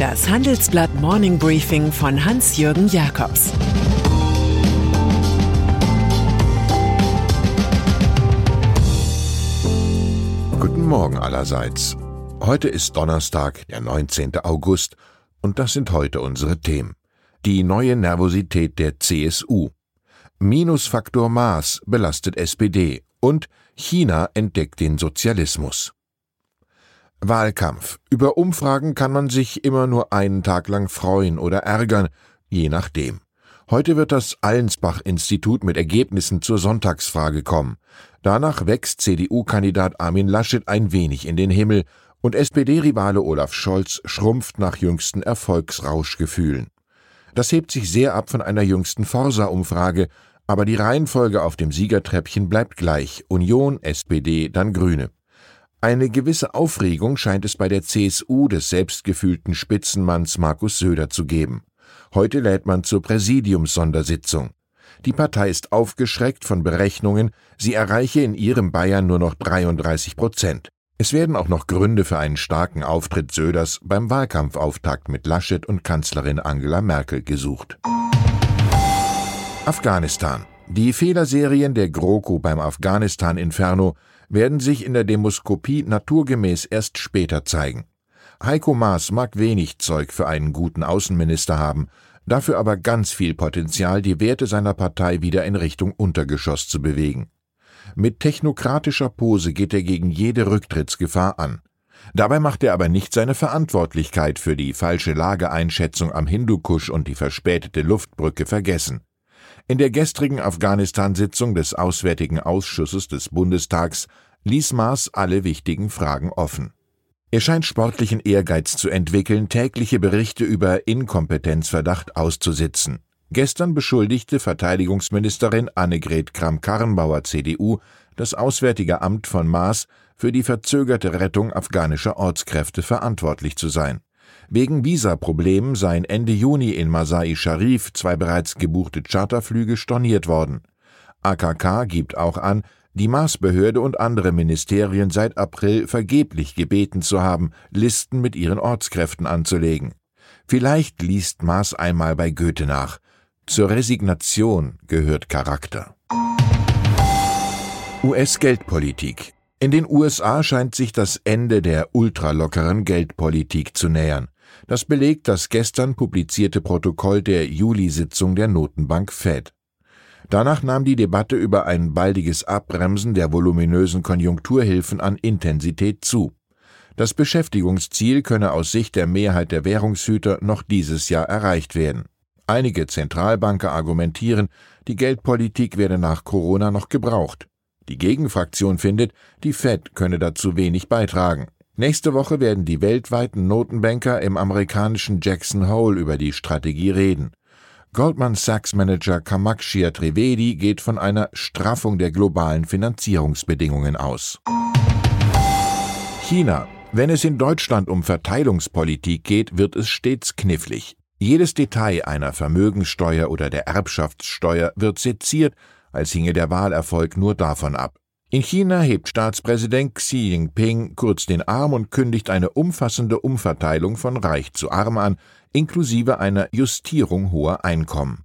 Das Handelsblatt Morning Briefing von Hans-Jürgen Jakobs Guten Morgen allerseits. Heute ist Donnerstag, der 19. August, und das sind heute unsere Themen. Die neue Nervosität der CSU. Minusfaktor Maß belastet SPD und China entdeckt den Sozialismus. Wahlkampf. Über Umfragen kann man sich immer nur einen Tag lang freuen oder ärgern, je nachdem. Heute wird das Allensbach-Institut mit Ergebnissen zur Sonntagsfrage kommen. Danach wächst CDU-Kandidat Armin Laschet ein wenig in den Himmel und SPD-Rivale Olaf Scholz schrumpft nach jüngsten Erfolgsrauschgefühlen. Das hebt sich sehr ab von einer jüngsten Forsa-Umfrage, aber die Reihenfolge auf dem Siegertreppchen bleibt gleich Union, SPD, dann Grüne. Eine gewisse Aufregung scheint es bei der CSU des selbstgefühlten Spitzenmanns Markus Söder zu geben. Heute lädt man zur Präsidiumssondersitzung. Die Partei ist aufgeschreckt von Berechnungen, sie erreiche in ihrem Bayern nur noch 33 Prozent. Es werden auch noch Gründe für einen starken Auftritt Söders beim Wahlkampfauftakt mit Laschet und Kanzlerin Angela Merkel gesucht. Afghanistan. Die Fehlerserien der GroKo beim Afghanistan-Inferno werden sich in der Demoskopie naturgemäß erst später zeigen. Heiko Maas mag wenig Zeug für einen guten Außenminister haben, dafür aber ganz viel Potenzial, die Werte seiner Partei wieder in Richtung Untergeschoss zu bewegen. Mit technokratischer Pose geht er gegen jede Rücktrittsgefahr an. Dabei macht er aber nicht seine Verantwortlichkeit für die falsche Lageeinschätzung am Hindukusch und die verspätete Luftbrücke vergessen. In der gestrigen Afghanistan-Sitzung des Auswärtigen Ausschusses des Bundestags ließ Maas alle wichtigen Fragen offen. Er scheint sportlichen Ehrgeiz zu entwickeln, tägliche Berichte über Inkompetenzverdacht auszusitzen. Gestern beschuldigte Verteidigungsministerin Annegret Kramp-Karrenbauer CDU das Auswärtige Amt von Maas für die verzögerte Rettung afghanischer Ortskräfte verantwortlich zu sein. Wegen Visaproblemen seien Ende Juni in Masai Sharif zwei bereits gebuchte Charterflüge storniert worden. AKK gibt auch an, die Maßbehörde und andere Ministerien seit April vergeblich gebeten zu haben, Listen mit ihren Ortskräften anzulegen. Vielleicht liest Maß einmal bei Goethe nach. Zur Resignation gehört Charakter. US-Geldpolitik. In den USA scheint sich das Ende der ultralockeren Geldpolitik zu nähern. Das belegt das gestern publizierte Protokoll der Juli-Sitzung der Notenbank Fed. Danach nahm die Debatte über ein baldiges Abbremsen der voluminösen Konjunkturhilfen an Intensität zu. Das Beschäftigungsziel könne aus Sicht der Mehrheit der Währungshüter noch dieses Jahr erreicht werden. Einige Zentralbanker argumentieren, die Geldpolitik werde nach Corona noch gebraucht. Die Gegenfraktion findet, die Fed könne dazu wenig beitragen. Nächste Woche werden die weltweiten Notenbanker im amerikanischen Jackson Hole über die Strategie reden. Goldman Sachs Manager Kamakshia Trivedi geht von einer Straffung der globalen Finanzierungsbedingungen aus. China. Wenn es in Deutschland um Verteilungspolitik geht, wird es stets knifflig. Jedes Detail einer Vermögensteuer oder der Erbschaftssteuer wird seziert, als hinge der Wahlerfolg nur davon ab. In China hebt Staatspräsident Xi Jinping kurz den Arm und kündigt eine umfassende Umverteilung von Reich zu Arm an, inklusive einer Justierung hoher Einkommen.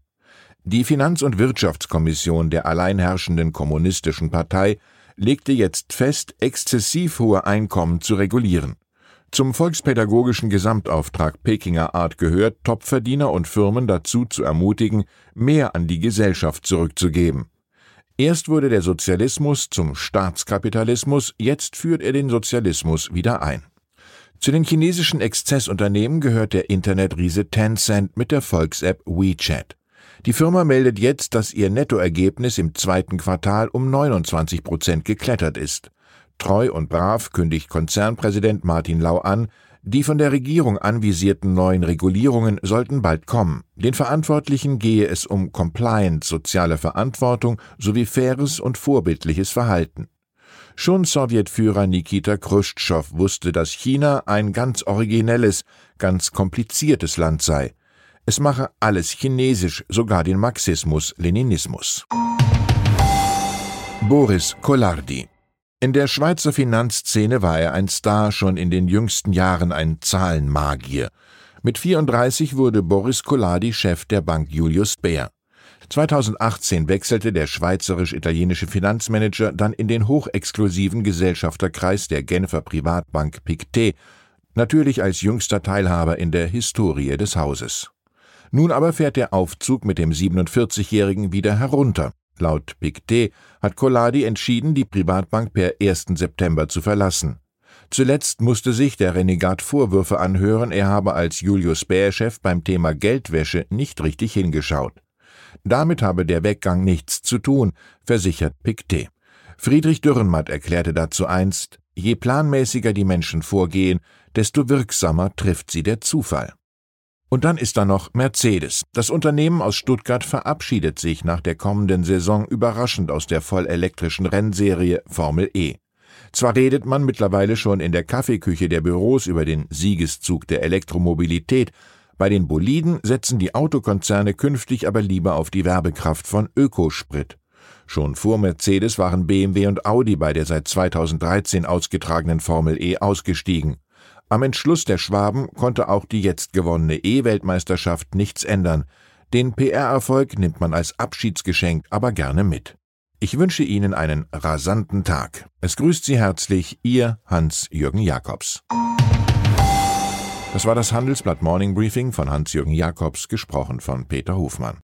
Die Finanz- und Wirtschaftskommission der alleinherrschenden kommunistischen Partei legte jetzt fest, exzessiv hohe Einkommen zu regulieren. Zum volkspädagogischen Gesamtauftrag Pekinger Art gehört, Topverdiener und Firmen dazu zu ermutigen, mehr an die Gesellschaft zurückzugeben. Erst wurde der Sozialismus zum Staatskapitalismus, jetzt führt er den Sozialismus wieder ein. Zu den chinesischen Exzessunternehmen gehört der Internetriese Tencent mit der Volks-App WeChat. Die Firma meldet jetzt, dass ihr Nettoergebnis im zweiten Quartal um 29 Prozent geklettert ist. Treu und brav kündigt Konzernpräsident Martin Lau an, die von der Regierung anvisierten neuen Regulierungen sollten bald kommen. Den Verantwortlichen gehe es um Compliance, soziale Verantwortung sowie faires und vorbildliches Verhalten. Schon Sowjetführer Nikita Khrushchev wusste, dass China ein ganz originelles, ganz kompliziertes Land sei. Es mache alles chinesisch, sogar den Marxismus, Leninismus. Boris Kollardi in der Schweizer Finanzszene war er ein Star, schon in den jüngsten Jahren ein Zahlenmagier. Mit 34 wurde Boris Colladi Chef der Bank Julius Baer. 2018 wechselte der schweizerisch-italienische Finanzmanager dann in den hochexklusiven Gesellschafterkreis der Genfer Privatbank Pictet, natürlich als jüngster Teilhaber in der Historie des Hauses. Nun aber fährt der Aufzug mit dem 47-Jährigen wieder herunter. Laut Pictet hat Colladi entschieden, die Privatbank per 1. September zu verlassen. Zuletzt musste sich der Renegat Vorwürfe anhören, er habe als Julius Bär-Chef beim Thema Geldwäsche nicht richtig hingeschaut. Damit habe der Weggang nichts zu tun, versichert Pictet. Friedrich Dürrenmatt erklärte dazu einst, je planmäßiger die Menschen vorgehen, desto wirksamer trifft sie der Zufall. Und dann ist da noch Mercedes. Das Unternehmen aus Stuttgart verabschiedet sich nach der kommenden Saison überraschend aus der vollelektrischen Rennserie Formel E. Zwar redet man mittlerweile schon in der Kaffeeküche der Büros über den Siegeszug der Elektromobilität, bei den Boliden setzen die Autokonzerne künftig aber lieber auf die Werbekraft von Ökosprit. Schon vor Mercedes waren BMW und Audi bei der seit 2013 ausgetragenen Formel E ausgestiegen. Am Entschluss der Schwaben konnte auch die jetzt gewonnene E-Weltmeisterschaft nichts ändern. Den PR-Erfolg nimmt man als Abschiedsgeschenk aber gerne mit. Ich wünsche Ihnen einen rasanten Tag. Es grüßt Sie herzlich Ihr Hans-Jürgen Jakobs. Das war das Handelsblatt Morning Briefing von Hans-Jürgen Jakobs, gesprochen von Peter Hofmann.